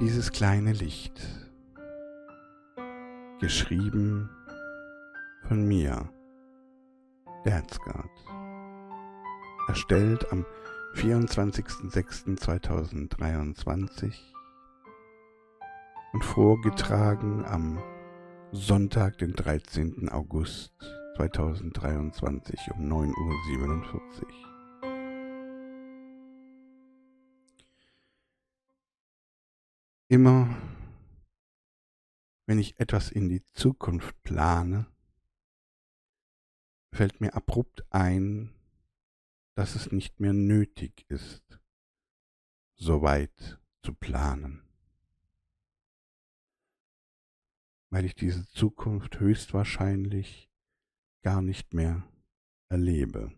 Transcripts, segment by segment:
Dieses kleine Licht, geschrieben von mir, Dansgard, erstellt am 24.06.2023 und vorgetragen am Sonntag, den 13. August 2023 um 9.47 Uhr. Immer wenn ich etwas in die Zukunft plane, fällt mir abrupt ein, dass es nicht mehr nötig ist, so weit zu planen. Weil ich diese Zukunft höchstwahrscheinlich gar nicht mehr erlebe.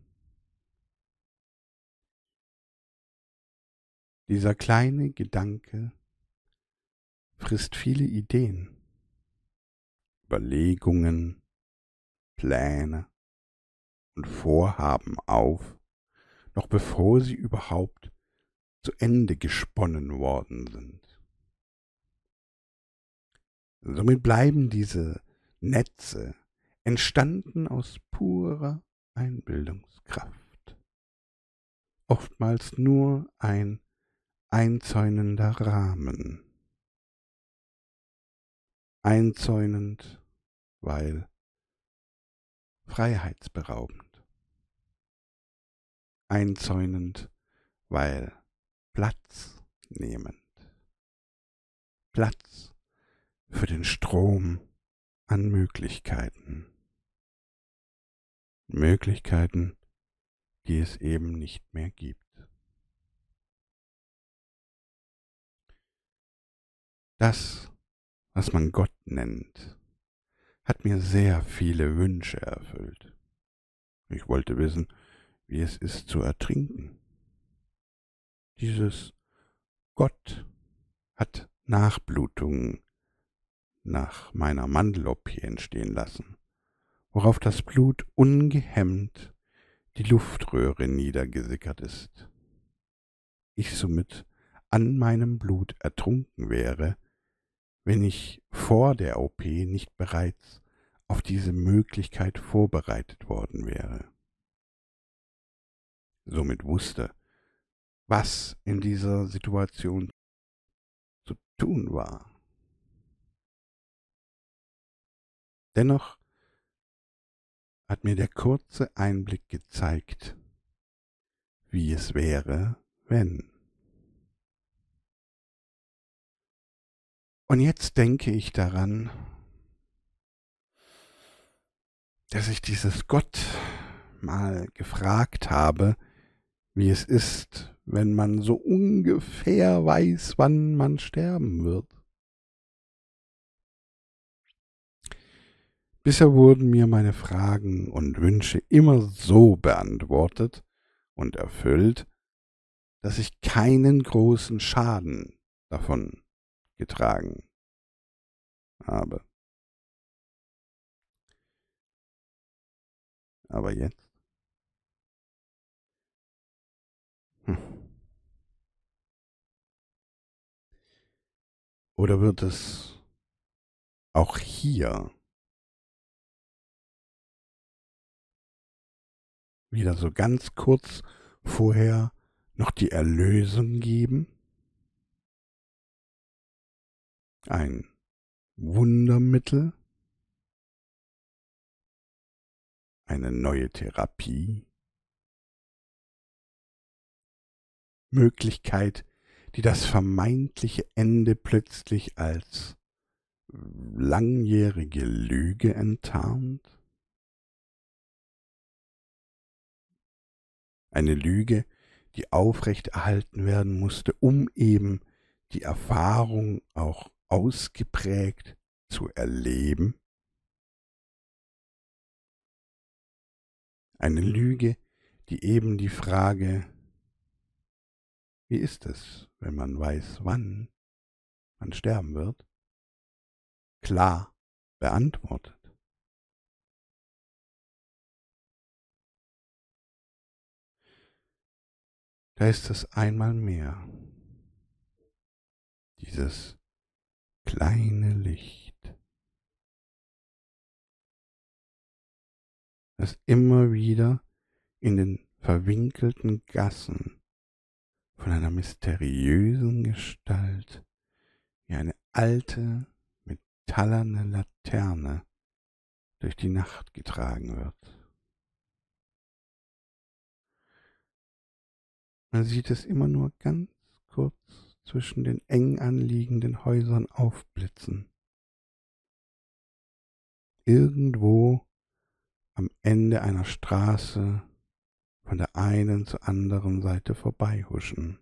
Dieser kleine Gedanke frisst viele Ideen, Überlegungen, Pläne und Vorhaben auf, noch bevor sie überhaupt zu Ende gesponnen worden sind. Somit bleiben diese Netze entstanden aus purer Einbildungskraft, oftmals nur ein einzäunender Rahmen, einzäunend, weil freiheitsberaubend, einzäunend, weil Platz nehmend, Platz für den Strom an Möglichkeiten. Möglichkeiten, die es eben nicht mehr gibt. Das, was man Gott nennt, hat mir sehr viele Wünsche erfüllt. Ich wollte wissen, wie es ist zu ertrinken. Dieses Gott hat Nachblutungen nach meiner Mandel-OP entstehen lassen worauf das Blut ungehemmt die Luftröhre niedergesickert ist. Ich somit an meinem Blut ertrunken wäre, wenn ich vor der OP nicht bereits auf diese Möglichkeit vorbereitet worden wäre. Somit wusste, was in dieser Situation zu tun war. Dennoch hat mir der kurze Einblick gezeigt, wie es wäre, wenn. Und jetzt denke ich daran, dass ich dieses Gott mal gefragt habe, wie es ist, wenn man so ungefähr weiß, wann man sterben wird. Bisher wurden mir meine Fragen und Wünsche immer so beantwortet und erfüllt, dass ich keinen großen Schaden davon getragen habe. Aber jetzt? Hm. Oder wird es auch hier wieder so ganz kurz vorher noch die Erlösung geben? Ein Wundermittel? Eine neue Therapie? Möglichkeit, die das vermeintliche Ende plötzlich als langjährige Lüge enttarnt? eine Lüge, die aufrechterhalten werden musste, um eben die Erfahrung auch ausgeprägt zu erleben. Eine Lüge, die eben die Frage, wie ist es, wenn man weiß, wann man sterben wird, klar beantwortet. Da ist es einmal mehr. dieses kleine Licht, das immer wieder in den verwinkelten Gassen von einer mysteriösen Gestalt wie eine alte metallerne Laterne durch die Nacht getragen wird. Man sieht es immer nur ganz kurz zwischen den eng anliegenden Häusern aufblitzen. Irgendwo am Ende einer Straße von der einen zur anderen Seite vorbeihuschen.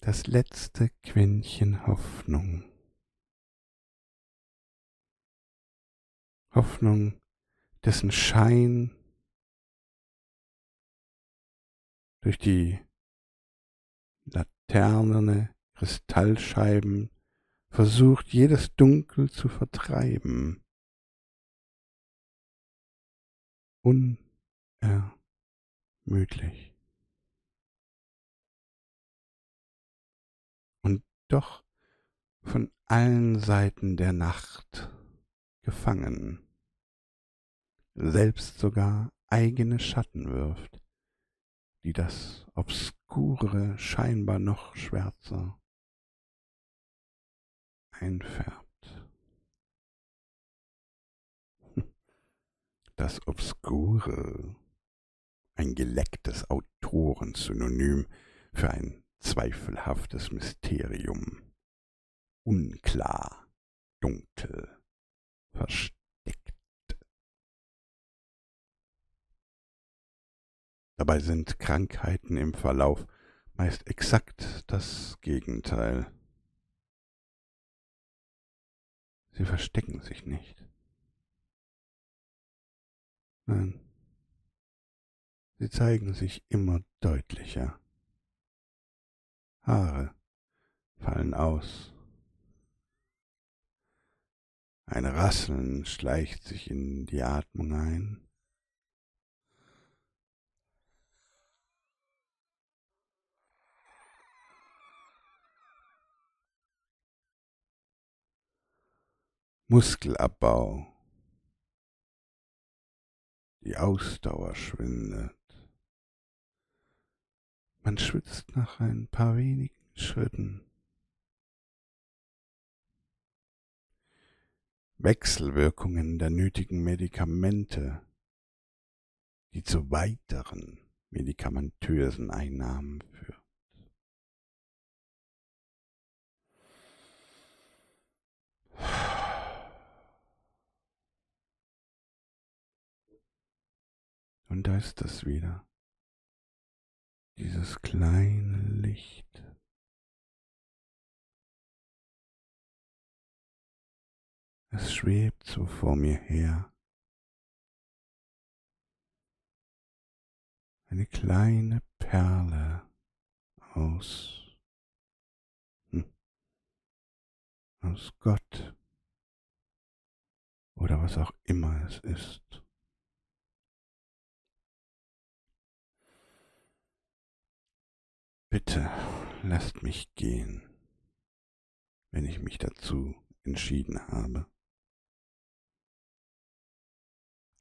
Das letzte Quäntchen Hoffnung. Hoffnung, dessen Schein durch die laternerne Kristallscheiben versucht jedes Dunkel zu vertreiben. Unermüdlich. Und doch von allen Seiten der Nacht gefangen, selbst sogar eigene Schatten wirft, die das Obskure scheinbar noch schwärzer einfärbt. Das Obskure, ein gelecktes Autorensynonym für ein zweifelhaftes Mysterium, unklar, dunkel, versteckt. Dabei sind Krankheiten im Verlauf meist exakt das Gegenteil. Sie verstecken sich nicht. Nein, sie zeigen sich immer deutlicher. Haare fallen aus. Ein Rasseln schleicht sich in die Atmung ein. Muskelabbau. Die Ausdauer schwindet. Man schwitzt nach ein paar wenigen Schritten. Wechselwirkungen der nötigen Medikamente, die zu weiteren medikamentösen Einnahmen führen. Und da ist es wieder, dieses kleine Licht. Es schwebt so vor mir her. Eine kleine Perle aus, hm, aus Gott oder was auch immer es ist. Bitte lasst mich gehen, wenn ich mich dazu entschieden habe.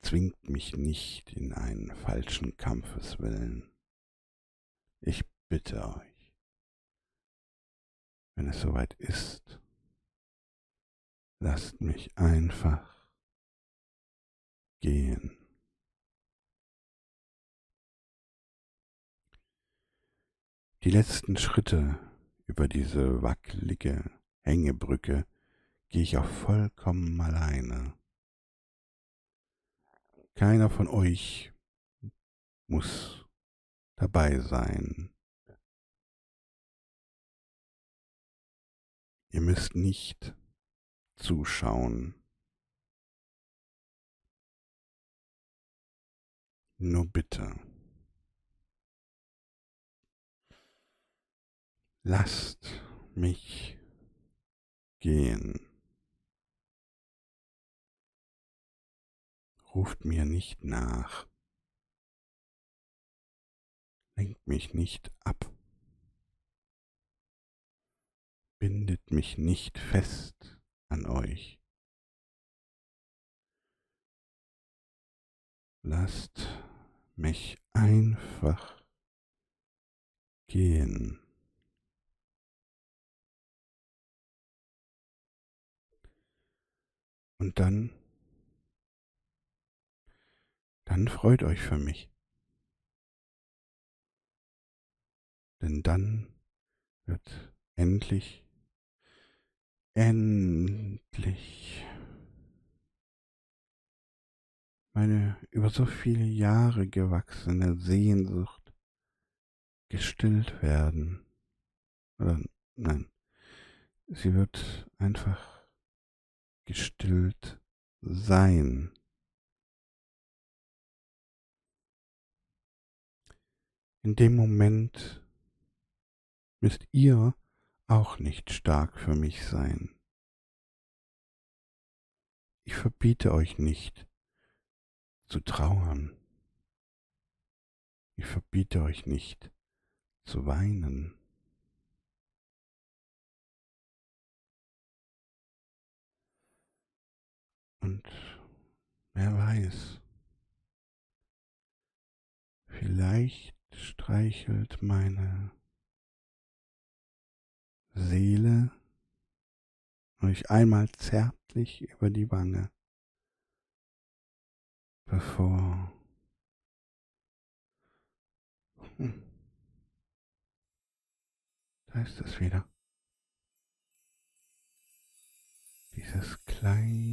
Zwingt mich nicht in einen falschen Kampfeswillen. Ich bitte euch, wenn es soweit ist, lasst mich einfach gehen. Die letzten Schritte über diese wackelige Hängebrücke gehe ich auch vollkommen alleine. Keiner von euch muss dabei sein. Ihr müsst nicht zuschauen. Nur bitte. Lasst mich gehen. Ruft mir nicht nach. Lenkt mich nicht ab. bindet mich nicht fest an euch. Lasst mich einfach gehen. Und dann, dann freut euch für mich. Denn dann wird endlich, endlich meine über so viele Jahre gewachsene Sehnsucht gestillt werden. Oder nein, sie wird einfach gestillt sein. In dem Moment müsst ihr auch nicht stark für mich sein. Ich verbiete euch nicht zu trauern. Ich verbiete euch nicht zu weinen. Und wer weiß, vielleicht streichelt meine Seele euch einmal zärtlich über die Wange, bevor hm. da ist es wieder. Dieses kleine